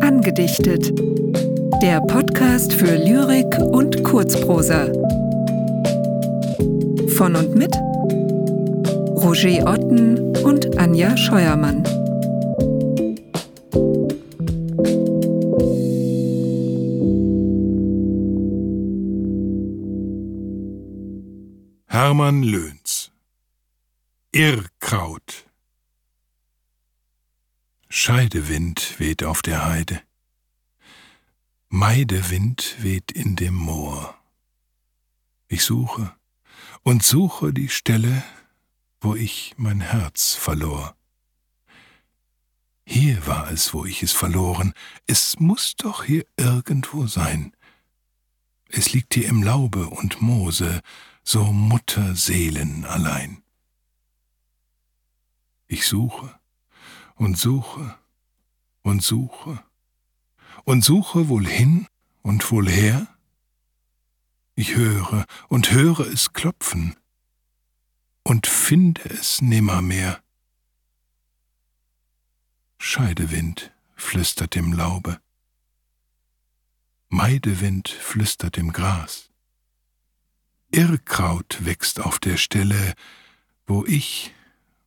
Angedichtet. Der Podcast für Lyrik und Kurzprosa. Von und mit Roger Otten und Anja Scheuermann. Hermann Löhns Irrkraut Scheidewind weht auf der Heide, Meidewind weht in dem Moor. Ich suche und suche die Stelle, wo ich mein Herz verlor. Hier war es, wo ich es verloren, es muss doch hier irgendwo sein. Es liegt hier im Laube und Moose, so Mutterseelen allein. Ich suche und suche und suche und suche wohl hin und wohl her. Ich höre und höre es klopfen und finde es nimmermehr. Scheidewind flüstert im Laube, Meidewind flüstert im Gras. Irrkraut wächst auf der Stelle, wo ich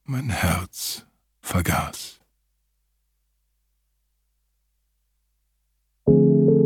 mein Herz vergaß. Musik